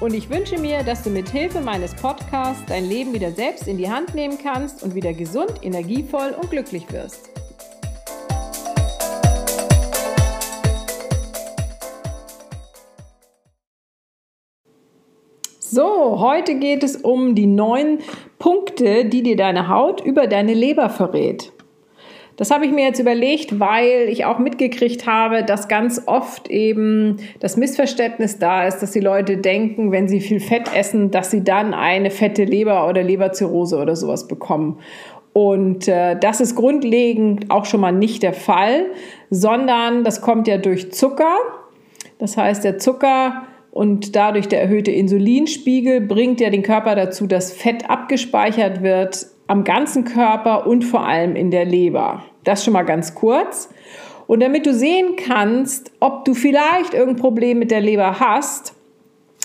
Und ich wünsche mir, dass du mit Hilfe meines Podcasts dein Leben wieder selbst in die Hand nehmen kannst und wieder gesund, energievoll und glücklich wirst. So, heute geht es um die neun Punkte, die dir deine Haut über deine Leber verrät. Das habe ich mir jetzt überlegt, weil ich auch mitgekriegt habe, dass ganz oft eben das Missverständnis da ist, dass die Leute denken, wenn sie viel Fett essen, dass sie dann eine fette Leber oder Leberzirrhose oder sowas bekommen. Und äh, das ist grundlegend auch schon mal nicht der Fall, sondern das kommt ja durch Zucker. Das heißt, der Zucker und dadurch der erhöhte Insulinspiegel bringt ja den Körper dazu, dass Fett abgespeichert wird am ganzen Körper und vor allem in der Leber. Das schon mal ganz kurz. Und damit du sehen kannst, ob du vielleicht irgendein Problem mit der Leber hast,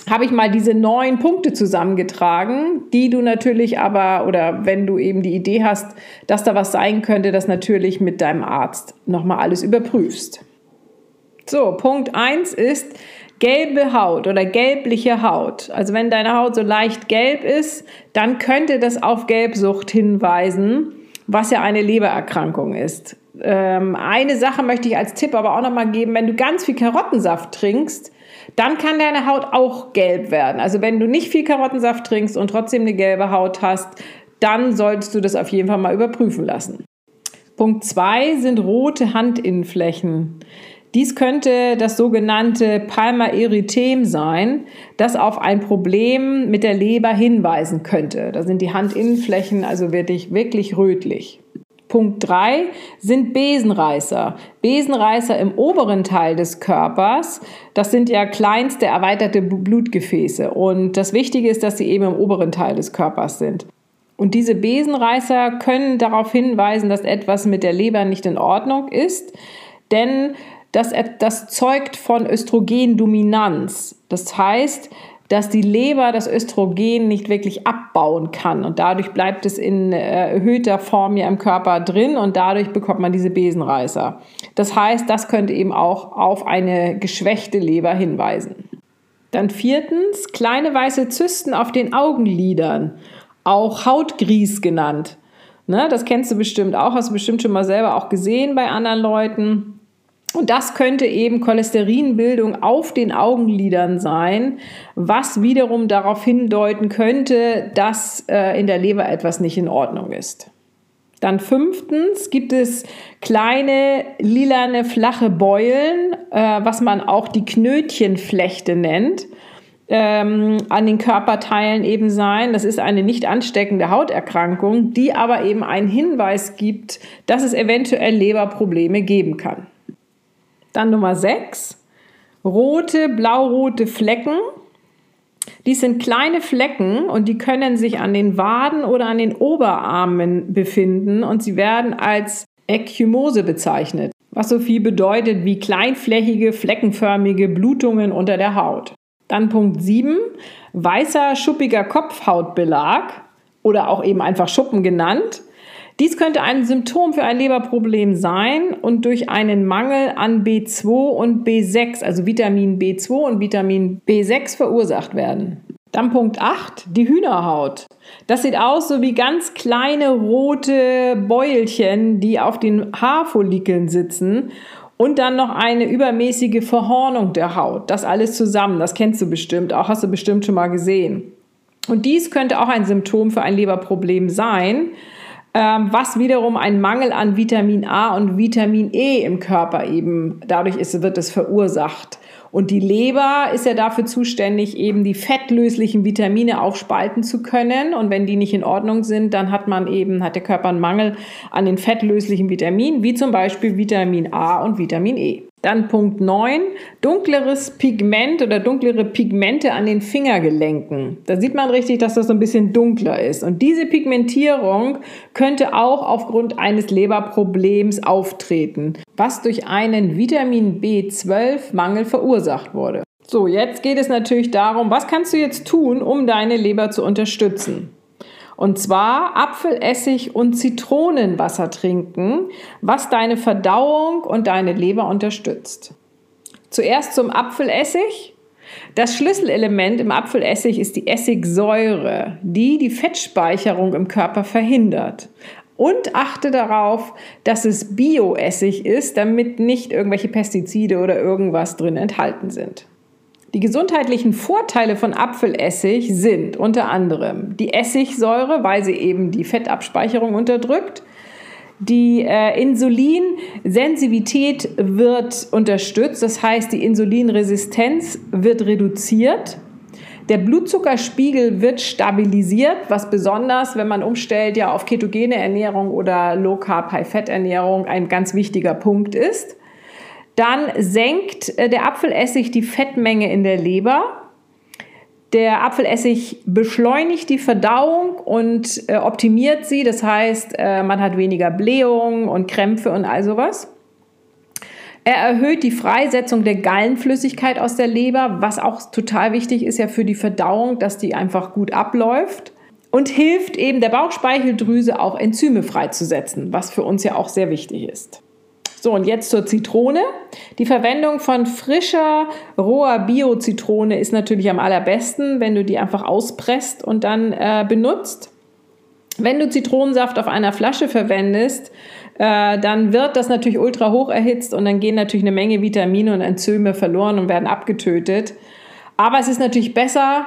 habe ich mal diese neun Punkte zusammengetragen, die du natürlich aber, oder wenn du eben die Idee hast, dass da was sein könnte, das natürlich mit deinem Arzt nochmal alles überprüfst. So, Punkt 1 ist, gelbe Haut oder gelbliche Haut, also wenn deine Haut so leicht gelb ist, dann könnte das auf Gelbsucht hinweisen, was ja eine Lebererkrankung ist. Ähm, eine Sache möchte ich als Tipp aber auch nochmal geben, wenn du ganz viel Karottensaft trinkst, dann kann deine Haut auch gelb werden. Also wenn du nicht viel Karottensaft trinkst und trotzdem eine gelbe Haut hast, dann solltest du das auf jeden Fall mal überprüfen lassen. Punkt 2 sind rote Handinnenflächen. Dies könnte das sogenannte Palmaerythem sein, das auf ein Problem mit der Leber hinweisen könnte. Da sind die Handinnenflächen also wirklich, wirklich rötlich. Punkt 3 sind Besenreißer. Besenreißer im oberen Teil des Körpers, das sind ja kleinste erweiterte Blutgefäße. Und das Wichtige ist, dass sie eben im oberen Teil des Körpers sind. Und diese Besenreißer können darauf hinweisen, dass etwas mit der Leber nicht in Ordnung ist, denn das, das zeugt von Östrogendominanz. Das heißt, dass die Leber das Östrogen nicht wirklich abbauen kann und dadurch bleibt es in äh, erhöhter Form ja im Körper drin und dadurch bekommt man diese Besenreißer. Das heißt, das könnte eben auch auf eine geschwächte Leber hinweisen. Dann viertens, kleine weiße Zysten auf den Augenlidern, auch Hautgries genannt. Ne, das kennst du bestimmt auch, hast du bestimmt schon mal selber auch gesehen bei anderen Leuten. Und das könnte eben Cholesterinbildung auf den Augenlidern sein, was wiederum darauf hindeuten könnte, dass äh, in der Leber etwas nicht in Ordnung ist. Dann fünftens gibt es kleine lilane flache Beulen, äh, was man auch die Knötchenflechte nennt, ähm, an den Körperteilen eben sein. Das ist eine nicht ansteckende Hauterkrankung, die aber eben einen Hinweis gibt, dass es eventuell Leberprobleme geben kann. Dann Nummer 6, rote, blaurote Flecken. Dies sind kleine Flecken und die können sich an den Waden oder an den Oberarmen befinden und sie werden als Ekchymose bezeichnet, was so viel bedeutet wie kleinflächige, fleckenförmige Blutungen unter der Haut. Dann Punkt 7, weißer, schuppiger Kopfhautbelag oder auch eben einfach Schuppen genannt. Dies könnte ein Symptom für ein Leberproblem sein und durch einen Mangel an B2 und B6, also Vitamin B2 und Vitamin B6 verursacht werden. Dann Punkt 8, die Hühnerhaut. Das sieht aus so wie ganz kleine rote Bäulchen, die auf den Haarfollikeln sitzen und dann noch eine übermäßige Verhornung der Haut. Das alles zusammen, das kennst du bestimmt, auch hast du bestimmt schon mal gesehen. Und dies könnte auch ein Symptom für ein Leberproblem sein. Ähm, was wiederum ein Mangel an Vitamin A und Vitamin E im Körper eben dadurch ist, wird es verursacht. Und die Leber ist ja dafür zuständig, eben die fettlöslichen Vitamine aufspalten zu können. Und wenn die nicht in Ordnung sind, dann hat man eben, hat der Körper einen Mangel an den fettlöslichen Vitaminen, wie zum Beispiel Vitamin A und Vitamin E. Dann Punkt 9, dunkleres Pigment oder dunklere Pigmente an den Fingergelenken. Da sieht man richtig, dass das so ein bisschen dunkler ist. Und diese Pigmentierung könnte auch aufgrund eines Leberproblems auftreten, was durch einen Vitamin B12-Mangel verursacht wurde. So, jetzt geht es natürlich darum, was kannst du jetzt tun, um deine Leber zu unterstützen? Und zwar Apfelessig und Zitronenwasser trinken, was deine Verdauung und deine Leber unterstützt. Zuerst zum Apfelessig. Das Schlüsselelement im Apfelessig ist die Essigsäure, die die Fettspeicherung im Körper verhindert. Und achte darauf, dass es Bioessig ist, damit nicht irgendwelche Pestizide oder irgendwas drin enthalten sind. Die gesundheitlichen Vorteile von Apfelessig sind unter anderem die Essigsäure, weil sie eben die Fettabspeicherung unterdrückt. Die äh, Insulinsensitivität wird unterstützt, das heißt die Insulinresistenz wird reduziert. Der Blutzuckerspiegel wird stabilisiert, was besonders, wenn man umstellt, ja auf ketogene Ernährung oder Low Carb High Fett Ernährung ein ganz wichtiger Punkt ist. Dann senkt äh, der Apfelessig die Fettmenge in der Leber. Der Apfelessig beschleunigt die Verdauung und äh, optimiert sie. Das heißt, äh, man hat weniger Blähungen und Krämpfe und all sowas. Er erhöht die Freisetzung der Gallenflüssigkeit aus der Leber, was auch total wichtig ist ja für die Verdauung, dass die einfach gut abläuft. Und hilft eben der Bauchspeicheldrüse auch Enzyme freizusetzen, was für uns ja auch sehr wichtig ist. So, und jetzt zur Zitrone. Die Verwendung von frischer, roher Bio-Zitrone ist natürlich am allerbesten, wenn du die einfach auspresst und dann äh, benutzt. Wenn du Zitronensaft auf einer Flasche verwendest, äh, dann wird das natürlich ultra hoch erhitzt und dann gehen natürlich eine Menge Vitamine und Enzyme verloren und werden abgetötet. Aber es ist natürlich besser,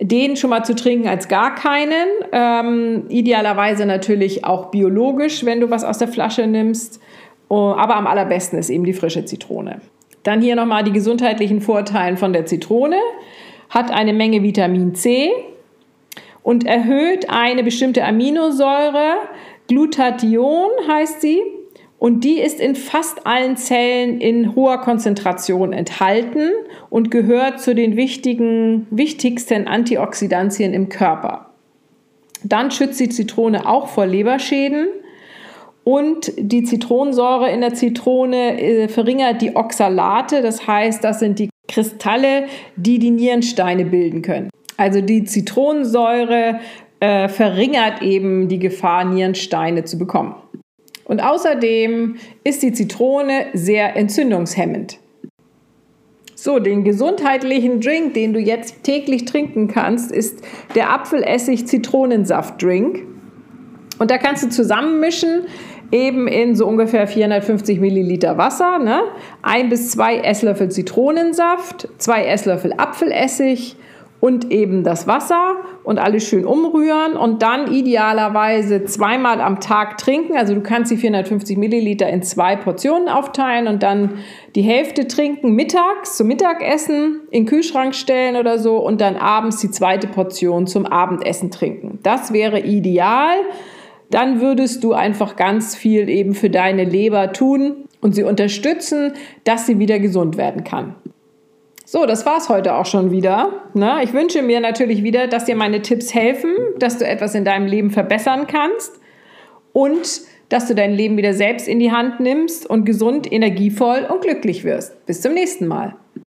den schon mal zu trinken als gar keinen. Ähm, idealerweise natürlich auch biologisch, wenn du was aus der Flasche nimmst. Oh, aber am allerbesten ist eben die frische Zitrone. Dann hier nochmal die gesundheitlichen Vorteile von der Zitrone. Hat eine Menge Vitamin C und erhöht eine bestimmte Aminosäure. Glutathion heißt sie. Und die ist in fast allen Zellen in hoher Konzentration enthalten und gehört zu den wichtigen, wichtigsten Antioxidantien im Körper. Dann schützt die Zitrone auch vor Leberschäden und die Zitronensäure in der Zitrone äh, verringert die Oxalate, das heißt, das sind die Kristalle, die die Nierensteine bilden können. Also die Zitronensäure äh, verringert eben die Gefahr, Nierensteine zu bekommen. Und außerdem ist die Zitrone sehr entzündungshemmend. So, den gesundheitlichen Drink, den du jetzt täglich trinken kannst, ist der Apfelessig-Zitronensaft-Drink. Und da kannst du zusammenmischen eben in so ungefähr 450 Milliliter Wasser, ne? ein bis zwei Esslöffel Zitronensaft, zwei Esslöffel Apfelessig und eben das Wasser und alles schön umrühren und dann idealerweise zweimal am Tag trinken. Also du kannst die 450 Milliliter in zwei Portionen aufteilen und dann die Hälfte trinken mittags zum Mittagessen, in den Kühlschrank stellen oder so und dann abends die zweite Portion zum Abendessen trinken. Das wäre ideal dann würdest du einfach ganz viel eben für deine Leber tun und sie unterstützen, dass sie wieder gesund werden kann. So, das war's heute auch schon wieder. Ne? Ich wünsche mir natürlich wieder, dass dir meine Tipps helfen, dass du etwas in deinem Leben verbessern kannst und dass du dein Leben wieder selbst in die Hand nimmst und gesund, energievoll und glücklich wirst. Bis zum nächsten Mal.